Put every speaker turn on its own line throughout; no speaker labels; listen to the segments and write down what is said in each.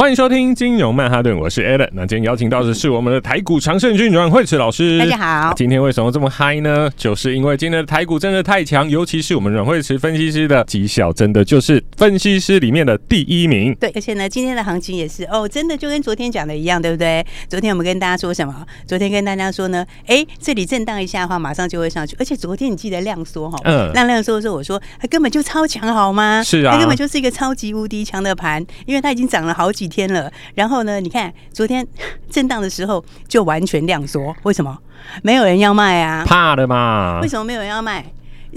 欢迎收听金融曼哈顿，我是 Alan。那今天邀请到的是我们的台股常胜军阮慧慈老师。
大家好。
今天为什么这么嗨呢？就是因为今天的台股真的太强，尤其是我们阮慧慈分析师的绩效，真的就是分析师里面的第一名。
对，而且呢，今天的行情也是哦，真的就跟昨天讲的一样，对不对？昨天我们跟大家说什么？昨天跟大家说呢，哎，这里震荡一下的话，马上就会上去。而且昨天你记得量缩哈，嗯，那量缩的时候我说它根本就超强，好吗？
是啊，
它根本就是一个超级无敌强的盘，因为它已经涨了好几天了，然后。呢？你看昨天震荡的时候就完全量缩，为什么？没有人要卖啊？
怕的嘛？
为什么没有人要卖？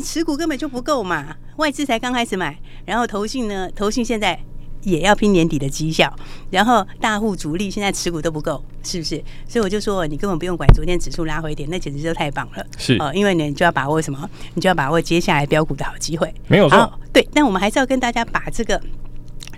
持股根本就不够嘛，外资才刚开始买，然后投信呢？投信现在也要拼年底的绩效，然后大户主力现在持股都不够，是不是？所以我就说，你根本不用管昨天指数拉回点，那简直就太棒了。
是
哦，因为你就要把握什么？你就要把握接下来标股的好机会。
没有错，
对。但我们还是要跟大家把这个。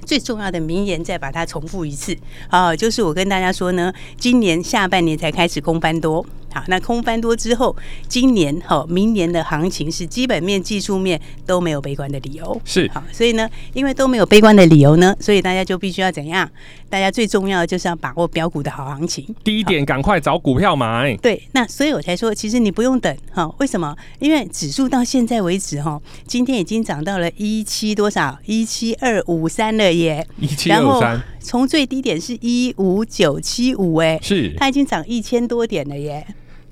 最重要的名言，再把它重复一次啊！就是我跟大家说呢，今年下半年才开始空翻多。好，那空翻多之后，今年好，明年的行情是基本面、技术面都没有悲观的理由。
是
好，所以呢，因为都没有悲观的理由呢，所以大家就必须要怎样？大家最重要的就是要把握标股的好行情。
第一点，赶快找股票买。
对，那所以我才说，其实你不用等哈。为什么？因为指数到现在为止哈，今天已经涨到了一七多少？一七二五三了耶！
一七二五三，
从最低点是一五九七五哎，
是
它已经涨一千多点了耶。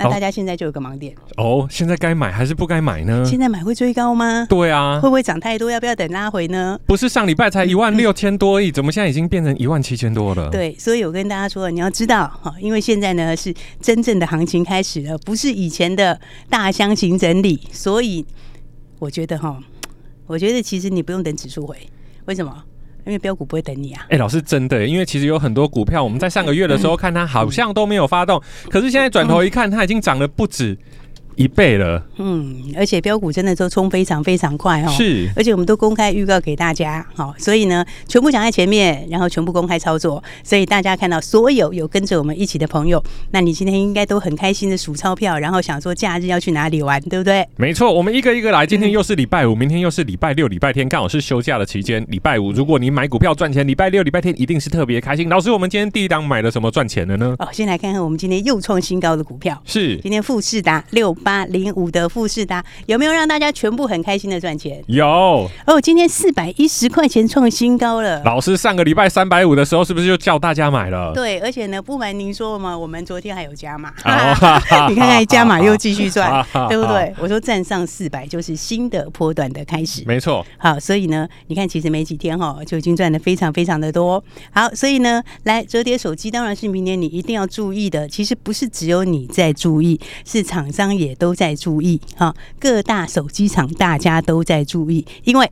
那大家现在就有个盲点
哦，现在该买还是不该买呢？
现在买会追高吗？
对啊，
会不会涨太多？要不要等拉回呢？
不是上礼拜才 一万六千多亿，怎么现在已经变成一万七千多了？
对，所以我跟大家说，你要知道哈，因为现在呢是真正的行情开始了，不是以前的大箱型整理，所以我觉得哈，我觉得其实你不用等指数回，为什么？因为标股不会等你啊！
哎、欸，老师真的，因为其实有很多股票，我们在上个月的时候看它好像都没有发动，可是现在转头一看，它已经涨了不止。一倍了，
嗯，而且标股真的都冲非常非常快哦，
是，
而且我们都公开预告给大家，好，所以呢，全部讲在前面，然后全部公开操作，所以大家看到所有有跟着我们一起的朋友，那你今天应该都很开心的数钞票，然后想说假日要去哪里玩，对不对？
没错，我们一个一个来，今天又是礼拜五，明天又是礼拜六、礼拜天，刚好是休假的期间。礼拜五如果你买股票赚钱，礼拜六、礼拜天一定是特别开心。老师，我们今天第一档买了什么赚钱的呢？
哦，先来看看我们今天又创新高的股票，
是
今天富士达六八零五的。富士达有没有让大家全部很开心的赚钱？
有
哦，今天四百一十块钱创新高了。
老师上个礼拜三百五的时候，是不是就叫大家买了？
对，而且呢，不瞒您说嘛，我们昨天还有加码，你看看加码又继续赚，对不对？我说站上四百就是新的波段的开始，
没错。
好，所以呢，你看其实没几天哈，就已经赚的非常非常的多。好，所以呢，来折叠手机当然是明年你一定要注意的。其实不是只有你在注意，是厂商也都在注意。哈，各大手机厂大家都在注意，因为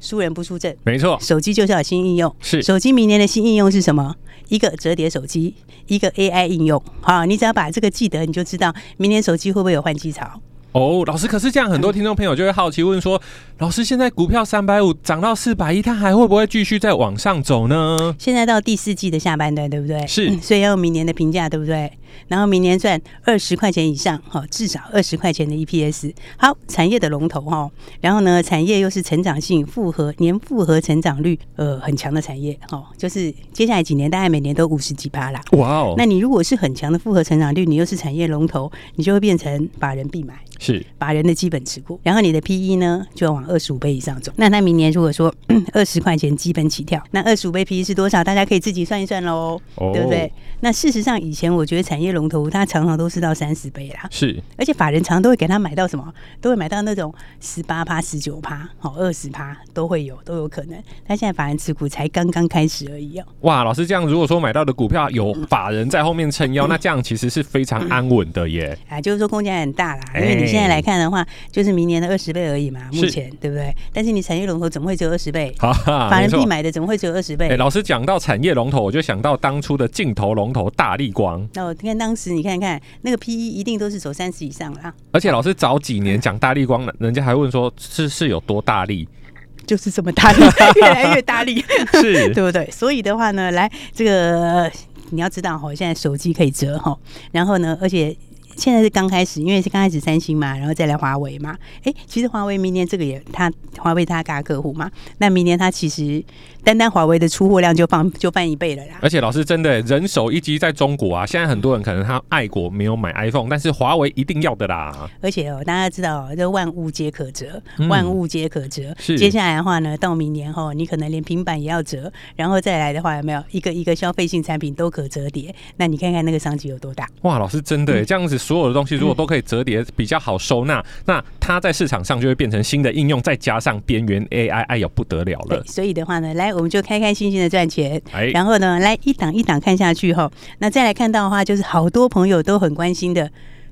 输人不输阵，
没错，
手机就是要新应用。
是，
手机明年的新应用是什么？一个折叠手机，一个 AI 应用。好，你只要把这个记得，你就知道明年手机会不会有换机潮。
哦，老师，可是这样很多听众朋友就会好奇问说，老师现在股票三百五涨到四百一，它还会不会继续再往上走呢？
现在到第四季的下半段，对不对？
是，
所以要有明年的评价，对不对？然后明年赚二十块钱以上，哈，至少二十块钱的 EPS。好，产业的龙头哈，然后呢，产业又是成长性复合年复合成长率呃很强的产业，哈，就是接下来几年大概每年都五十几趴啦。
哇哦，
那你如果是很强的复合成长率，你又是产业龙头，你就会变成把人必买。
是
把人的基本持股，然后你的 P E 呢就要往二十五倍以上走。那那明年如果说 二十块钱基本起跳，那二十五倍 P E 是多少？大家可以自己算一算喽，哦、对不对？那事实上以前我觉得产业龙头它常常都是到三十倍啦，
是，
而且法人常常都会给他买到什么，都会买到那种十八趴、十九趴、好二十趴都会有，都有可能。但现在法人持股才刚刚开始而已哦。
哇，老师这样如果说买到的股票有法人在后面撑腰，嗯、那这样其实是非常安稳的耶。
啊，就是说空间很大啦，因为你现在来看的话，就是明年的二十倍而已嘛，目前对不对？但是你产业龙头怎么会只有二十倍？
哈哈，
法人必买的怎么会只有二十倍？
哎，老师讲到产业龙头，我就想到当初的镜头龙头大力光。
那我看当时你看看那个 P E 一定都是走三十以上啦。
而且老师早几年讲大力光，人家还问说是是有多大力？
就是这么大力，越来越大力，
是
对不对？所以的话呢，来这个你要知道哈，现在手机可以折哈，然后呢，而且。现在是刚开始，因为是刚开始三星嘛，然后再来华为嘛。哎，其实华为明年这个也，它华为它大客户嘛，那明年它其实单单华为的出货量就放就翻一倍了啦。
而且老师真的人手一机在中国啊，现在很多人可能他爱国没有买 iPhone，但是华为一定要的啦。
而且哦，大家知道哦，这万物皆可折，万物皆可折。
是、嗯。
接下来的话呢，到明年后，你可能连平板也要折，然后再来的话，有没有一个一个消费性产品都可折叠？那你看看那个商机有多大？
哇，老师真的、嗯、这样子，所有的东西如果都可以折叠比较好收纳，那它在市场上就会变成新的应用，再加上边缘 AI，哎呦不得了了。
所以的话呢，来我们就开开心心的赚钱，
哎，
然后呢，来一档一档看下去哈，那再来看到的话，就是好多朋友都很关心的。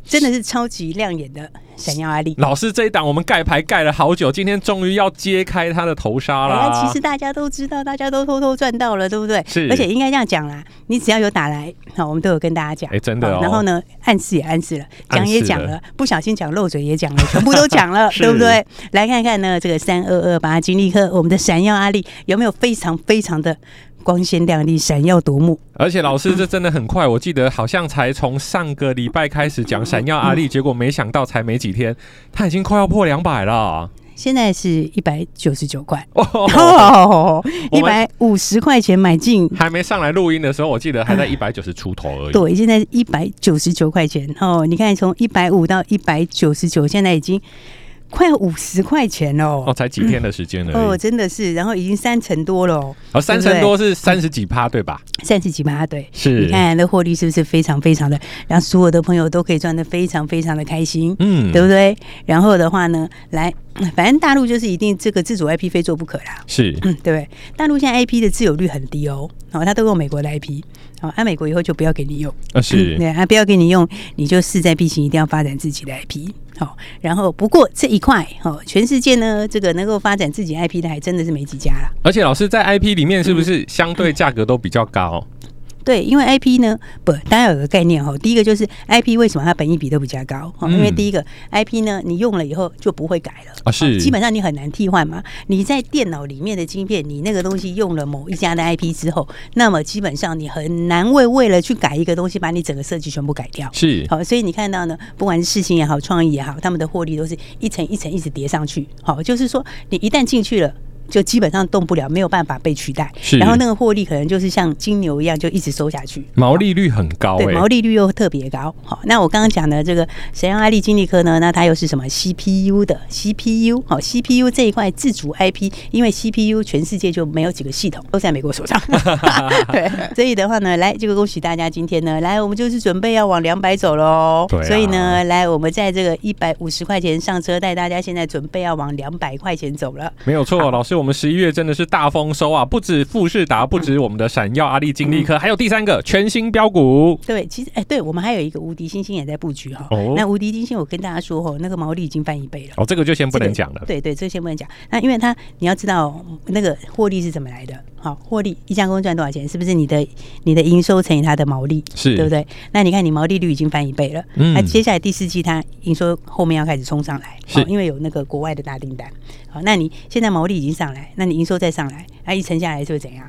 真的是超级亮眼的闪耀阿力
老师，这一档我们盖牌盖了好久，今天终于要揭开他的头纱了、
哎。其实大家都知道，大家都偷偷赚到了，对不对？
是。
而且应该这样讲啦，你只要有打来，好，我们都有跟大家讲。
哎，真的哦。
然后呢，暗示也暗示了，讲也讲了，不小心讲漏嘴也讲了，全部都讲了，对不对？来看看呢，这个三二二八金立科，我们的闪耀阿力有没有非常非常的？光鲜亮丽，闪耀夺目。
而且老师，这真的很快，我记得好像才从上个礼拜开始讲闪耀阿力，结果没想到才没几天，他已经快要破两百了。
现在是一百九十九块，哦，一百五十块钱买进。
还没上来录音的时候，我记得还在一百九十出头而已。
对，现在一百九十九块钱哦，你看从一百五到一百九十九，现在已经。快五十块钱哦！
哦，才几天的时间呢
哦，真的是，然后已经三成多了哦。
哦，三成多是三十几趴，对吧？
三十几趴，对。
是，
你看那获利是不是非常非常的，让所有的朋友都可以赚得非常非常的开心，嗯，对不对？然后的话呢，来，反正大陆就是一定这个自主 IP 非做不可啦，
是，
嗯，对不对？大陆现在 IP 的自有率很低哦，哦，他都用美国的 IP，哦，按美国以后就不要给你用
啊，是，
对，啊，不要给你用，你就势在必行，一定要发展自己的 IP。好，然后不过这一块，哦，全世界呢，这个能够发展自己 IP 的还真的是没几家了。
而且老师在 IP 里面是不是相对价格都比较高？嗯
对，因为 IP 呢，不，大家有个概念哈。第一个就是 IP 为什么它本益比都比较高？哈、嗯，因为第一个 IP 呢，你用了以后就不会改了
啊，是，
基本上你很难替换嘛。你在电脑里面的晶片，你那个东西用了某一家的 IP 之后，那么基本上你很难为为了去改一个东西，把你整个设计全部改掉。
是，
好，所以你看到呢，不管是事情也好，创意也好，他们的获利都是一层一层一直叠上去。好，就是说你一旦进去了。就基本上动不了，没有办法被取代。
是，
然后那个获利可能就是像金牛一样，就一直收下去。
毛利率很高，欸，
对，毛利率又特别高。好，那我刚刚讲的这个闪耀阿力金立科呢，那它又是什么 CPU 的 CPU？好，CPU 这一块自主 IP，因为 CPU 全世界就没有几个系统都在美国手上。对，所以的话呢，来，这个恭喜大家，今天呢，来，我们就是准备要往两百走喽。
对，
所以呢，来，我们在这个一百五十块钱上车，带大家现在准备要往两百块钱走了。
没有错，老师。我们十一月真的是大丰收啊！不止富士达，不止我们的闪耀阿力、金利科，还有第三个全新标股。
对，其实哎，对我们还有一个无敌星星也在布局哈。哦。那无敌星星，我跟大家说哦，那个毛利已经翻一倍了。
哦，这个就先不能讲了。
这个、对对，这个先不能讲。那因为它你要知道那个获利是怎么来的。好，获利一家公司赚多少钱？是不是你的你的营收乘以它的毛利？
是，
对不对？那你看你毛利率已经翻一倍了。嗯。那接下来第四季它营收后面要开始冲上来，是，因为有那个国外的大订单。好，那你现在毛利已经上来，那你营收再上来，那一乘下来是会怎样？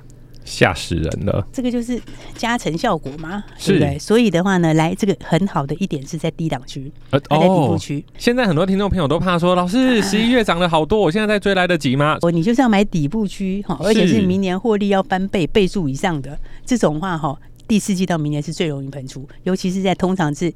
吓死人了！
这个就是加成效果嘛，对不对？所以的话呢，来这个很好的一点是在低档区，呃，在底部区。
现在很多听众朋友都怕说，老师十一月涨了好多，我现在在追来得及吗？
哦，你就是要买底部区哈，而且是明年获利要翻倍倍数以上的这种话哈，第四季到明年是最容易喷出，尤其是在通常是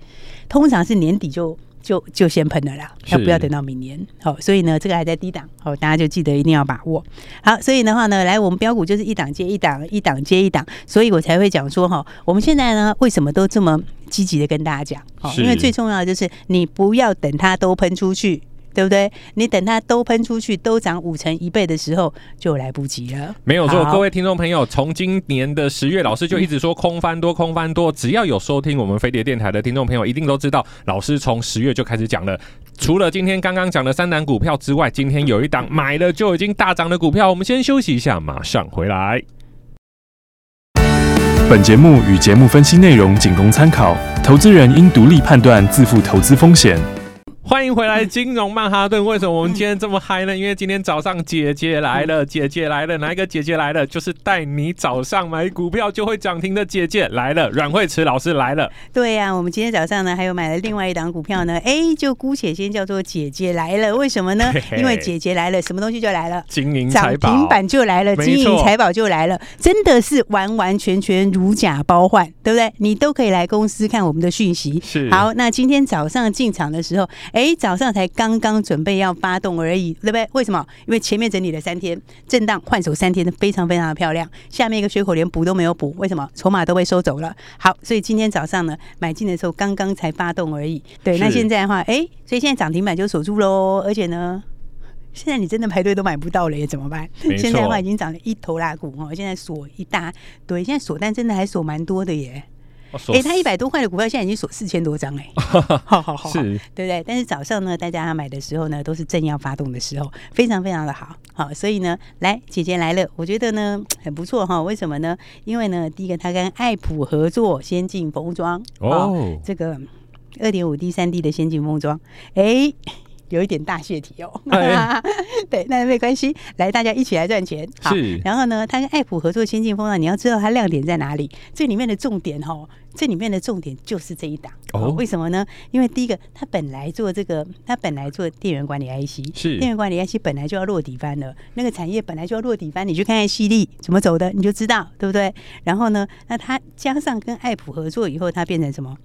通常是年底就。就就先喷了啦，要不要等到明年？好，所以呢，这个还在低档，好，大家就记得一定要把握。好，所以的话呢，来我们标股就是一档接一档，一档接一档，所以我才会讲说哈，我们现在呢，为什么都这么积极的跟大家讲？好，因为最重要的就是你不要等它都喷出去。对不对？你等它都喷出去，都涨五成一倍的时候，就来不及了。
没有错，各位听众朋友，从今年的十月，老师就一直说空翻多，空翻多。只要有收听我们飞碟电台的听众朋友，一定都知道，老师从十月就开始讲了。除了今天刚刚讲的三档股票之外，今天有一档买了就已经大涨的股票。我们先休息一下，马上回来。
本节目与节目分析内容仅供参考，投资人应独立判断，自负投资风险。
欢迎回来，金融曼哈顿。为什么我们今天这么嗨呢？因为今天早上姐姐来了，姐姐来了，哪一个姐姐来了？就是带你早上买股票就会涨停的姐姐来了，阮慧慈老师来了。
对呀、啊，我们今天早上呢，还有买了另外一档股票呢。哎，就姑且先叫做姐姐来了。为什么呢？因为姐姐来了，什么东西就来了？金银财宝，涨停板就来了，金银财宝就来了，真的是完完全全如假包换，对不对？你都可以来公司看我们的讯息。是。好，那今天早上进场的时候。哎，早上才刚刚准备要发动而已，对不对？为什么？因为前面整理了三天，震荡换手三天，非常非常的漂亮。下面一个缺口连补都没有补，为什么？筹码都被收走了。好，所以今天早上呢，买进的时候刚刚才发动而已。对，那现在的话，哎，所以现在涨停板就锁住喽。而且呢，现在你真的排队都买不到了，也怎么办？现在的话已经涨了一头拉股哦，现在锁一大堆，现在锁单真的还锁蛮多的耶。哎、欸，他一百多块的股票，现在已经锁四千多张哎，好好好，是，对不对？但是早上呢，大家买的时候呢，都是正要发动的时候，非常非常的好，好，所以呢，来姐姐来了，我觉得呢很不错哈。为什么呢？因为呢，第一个他跟爱普合作先进封装哦，这个二点五 D 三 D 的先进封装，哎、欸。有一点大泄题哦，哎、对，那没关系，来大家一起来赚钱。好，然后呢，他跟爱普合作先进封装，你要知道它亮点在哪里？这里面的重点哦，这里面的重点就是这一档哦。为什么呢？因为第一个，他本来做这个，他本来做电源管理 IC，是电源管理 IC 本来就要落底翻了，那个产业本来就要落底翻，你去看看犀利怎么走的，你就知道，对不对？然后呢，那他加上跟爱普合作以后，它变成什么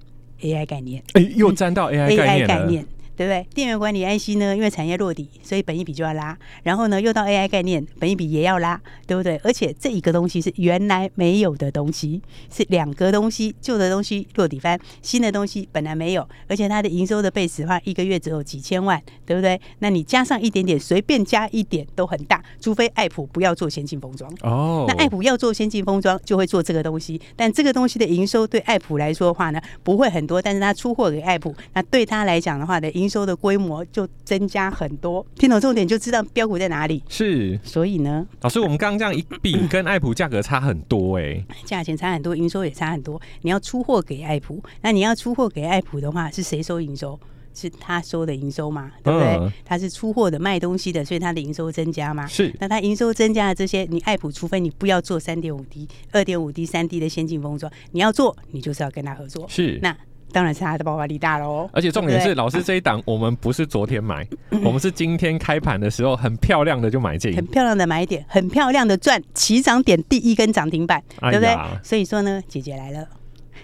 AI 概念？哎，
又沾到 AI 概念。
对不对？电源管理 IC 呢，因为产业落底，所以本一比就要拉。然后呢，又到 AI 概念，本一比也要拉，对不对？而且这一个东西是原来没有的东西，是两个东西，旧的东西落底翻，新的东西本来没有，而且它的营收的 base 的话，一个月只有几千万，对不对？那你加上一点点，随便加一点都很大，除非爱普不要做先进封装哦。那爱普要做先进封装，就会做这个东西，但这个东西的营收对爱普来说的话呢，不会很多，但是它出货给爱普，那对他来讲的话的营收的规模就增加很多，听懂重点就知道标股在哪里。是，所以呢，
老师，我们刚刚这样一比，跟爱普价格差很多哎、欸，
价钱差很多，营收也差很多。你要出货给爱普，那你要出货给爱普的话，是谁收营收？是他收的营收嘛？对不对？嗯、他是出货的，卖东西的，所以他的营收增加嘛？是。那他营收增加的这些，你爱普，除非你不要做三点五 D、二点五 D、三 D 的先进封装，你要做，你就是要跟他合作。是。那。当然是它的爆发力大喽，
而且重点是，老师这一档我们不是昨天买，我们是今天开盘的时候很漂亮的就买进，
很漂亮的买点，很漂亮的赚起涨点第一根涨停板，对不对？所以说呢，姐姐来了，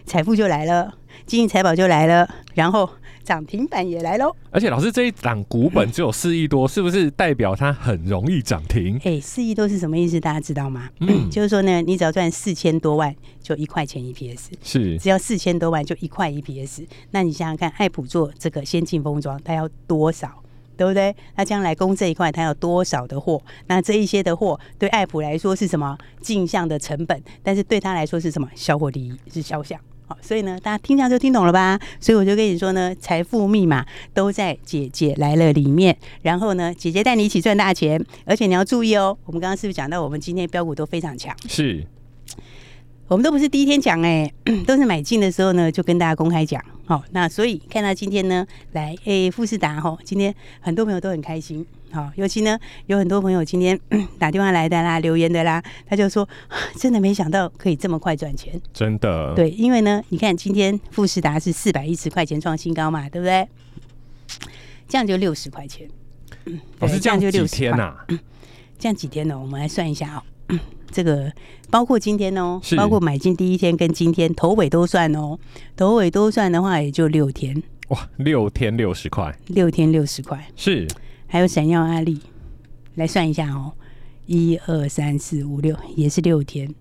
财富就来了，金银财宝就来了，然后。涨停板也来喽！
而且老师这一档股本只有四亿多，是不是代表它很容易涨停？
哎、欸，四亿多是什么意思？大家知道吗？嗯，就是说呢，你只要赚四千多万，就一块钱 EPS，是只要四千多万就一块 EPS。那你想想看，爱普做这个先进封装，它要多少，对不对？那将来供这一块，它有多少的货？那这一些的货对爱普来说是什么？进项的成本，但是对他来说是什么？销货利益是销项。好，所以呢，大家听这样就听懂了吧？所以我就跟你说呢，财富密码都在姐姐来了里面。然后呢，姐姐带你一起赚大钱，而且你要注意哦。我们刚刚是不是讲到，我们今天标股都非常强？是，我们都不是第一天讲哎，都是买进的时候呢，就跟大家公开讲。好，那所以看到今天呢，来诶，富士达哈，今天很多朋友都很开心。好，尤其呢，有很多朋友今天 打电话来的啦，留言的啦，他就说，真的没想到可以这么快赚钱，
真的。
对，因为呢，你看今天富士达是四百一十块钱创新高嘛，对不对？这样就六十块钱。
哦，是这样就六十天呐？
这样几天呢？我们来算一下哦。这个包括今天哦，包括买进第一天跟今天头尾都算哦，头尾都算的话也就六天
哇，六天六十块，
六天六十块，
是。
还有闪耀阿力，来算一下哦，一二三四五六，也是六天，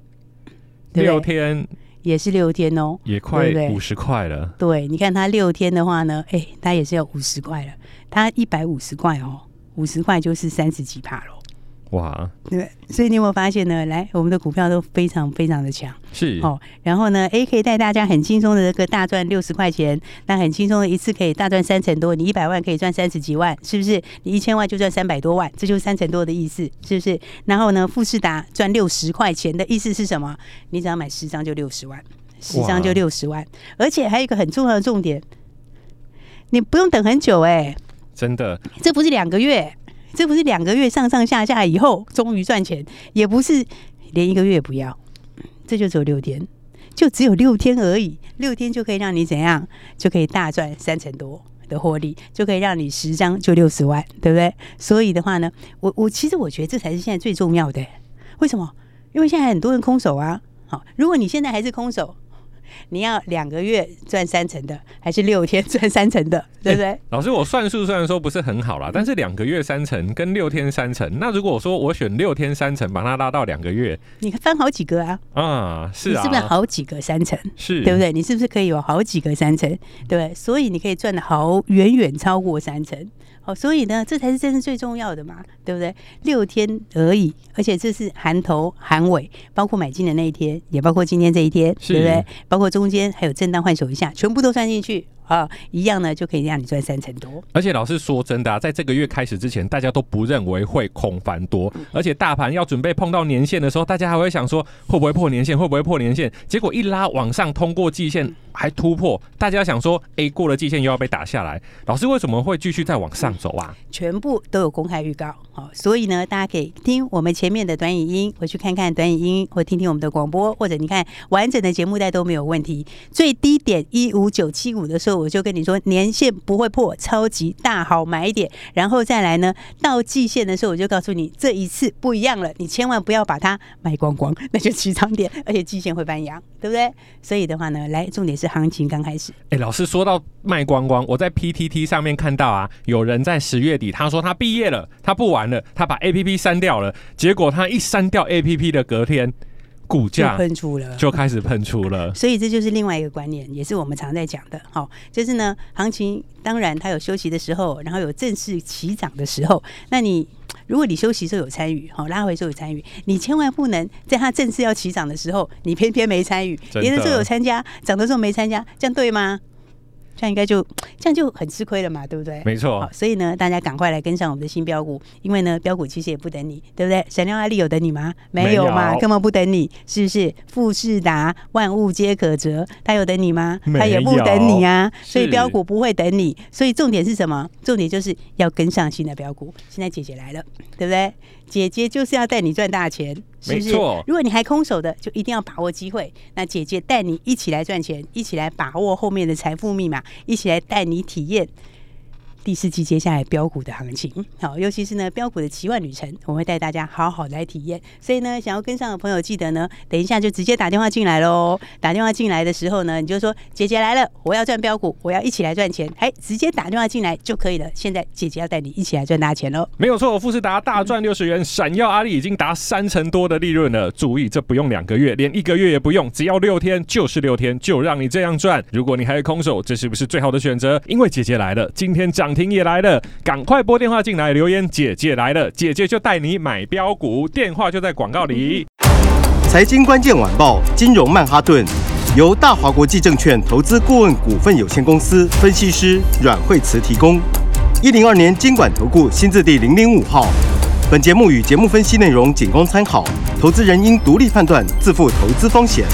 对对？
六天。
也是六天哦，
也快五十块了。
对，你看它六天的话呢，哎，它也是要五十块了，它一百五十块哦，五十块就是三十几帕喽。
哇，
对，所以你有没有发现呢？来，我们的股票都非常非常的强，
是
哦。然后呢，A 可以带大家很轻松的这个大赚六十块钱，那很轻松的一次可以大赚三成多。你一百万可以赚三十几万，是不是？你一千万就赚三百多万，这就是三成多的意思，是不是？然后呢，富士达赚六十块钱的意思是什么？你只要买十张就六十万，十张就六十万，而且还有一个很重要的重点，你不用等很久哎、欸，
真的，
这不是两个月。这不是两个月上上下下以后终于赚钱，也不是连一个月不要，这就只有六天，就只有六天而已，六天就可以让你怎样，就可以大赚三成多的获利，就可以让你十张就六十万，对不对？所以的话呢，我我其实我觉得这才是现在最重要的，为什么？因为现在很多人空手啊，好，如果你现在还是空手。你要两个月赚三成的，还是六天赚三成的，对不对？
欸、老师，我算数虽然说不是很好啦，但是两个月三成跟六天三成，那如果我说我选六天三成，把它拉到两个月，
你翻好几个啊？
啊，是啊，
你是不是好几个三成？
是，
对不对？你是不是可以有好几个三成？对不对？所以你可以赚的好远远超过三成。好，所以呢，这才是真正最重要的嘛，对不对？六天而已，而且这是含头含尾，包括买进的那一天，也包括今天这一天，对不对？包括中间还有震荡换手一下，全部都算进去。啊，一样呢，就可以让你赚三成多。
而且老师说真的啊，在这个月开始之前，大家都不认为会空翻多，而且大盘要准备碰到年线的时候，大家还会想说会不会破年线，会不会破年线？结果一拉往上，通过季线还突破，大家想说，哎，过了季线又要被打下来。老师为什么会继续再往上走啊？
全部都有公开预告，好，所以呢，大家可以听我们前面的短影音，回去看看短影音，或听听我们的广播，或者你看完整的节目带都没有问题。最低点一五九七五的时候。我就跟你说，年线不会破，超级大好买点。然后再来呢，到季线的时候，我就告诉你，这一次不一样了，你千万不要把它卖光光，那就起涨点，而且季线会翻阳，对不对？所以的话呢，来，重点是行情刚开始。
哎，老师说到卖光光，我在 PTT 上面看到啊，有人在十月底，他说他毕业了，他不玩了，他把 APP 删掉了，结果他一删掉 APP 的隔天。股价
喷出了，
就开始喷出了，
所以这就是另外一个观念，也是我们常在讲的。好，就是呢，行情当然它有休息的时候，然后有正式起涨的时候。那你如果你休息时候有参与，好，拉回时候有参与，你千万不能在它正式要起涨的时候，你偏偏没参与，跌的时候有参加，涨的时候没参加，这样对吗？这样应该就 这样就很吃亏了嘛，对不对？
没错。
好，所以呢，大家赶快来跟上我们的新标股，因为呢，标股其实也不等你，对不对？闪亮阿力有等你吗？没有嘛，根本不等你，是不是？富士达万物皆可折，他有等你吗？他也不等你啊。所以标股不会等你，所以重点是什么？重点就是要跟上新的标股。现在姐姐来了，对不对？姐姐就是要带你赚大钱，没错？如果你还空手的，就一定要把握机会。那姐姐带你一起来赚钱，一起来把握后面的财富密码，一起来带你体验。第四季接下来标股的行情，好，尤其是呢标股的奇幻旅程，我会带大家好好来体验。所以呢，想要跟上的朋友，记得呢，等一下就直接打电话进来喽。打电话进来的时候呢，你就说姐姐来了，我要赚标股，我要一起来赚钱，哎，直接打电话进来就可以了。现在姐姐要带你一起来赚大钱喽。
没有错，富士达大赚六十元，闪耀阿力已经达三成多的利润了。注意，这不用两个月，连一个月也不用，只要六天就是六天，就让你这样赚。如果你还是空手，这是不是最好的选择？因为姐姐来了，今天涨停也来了。赶快拨电话进来留言，姐姐来了，姐姐就带你买标股，电话就在广告里。
财经关键晚报，金融曼哈顿，由大华国际证券投资顾问股份有限公司分析师阮慧慈提供。一零二年金管投顾新字第零零五号。本节目与节目分析内容仅供参考，投资人应独立判断，自负投资风险。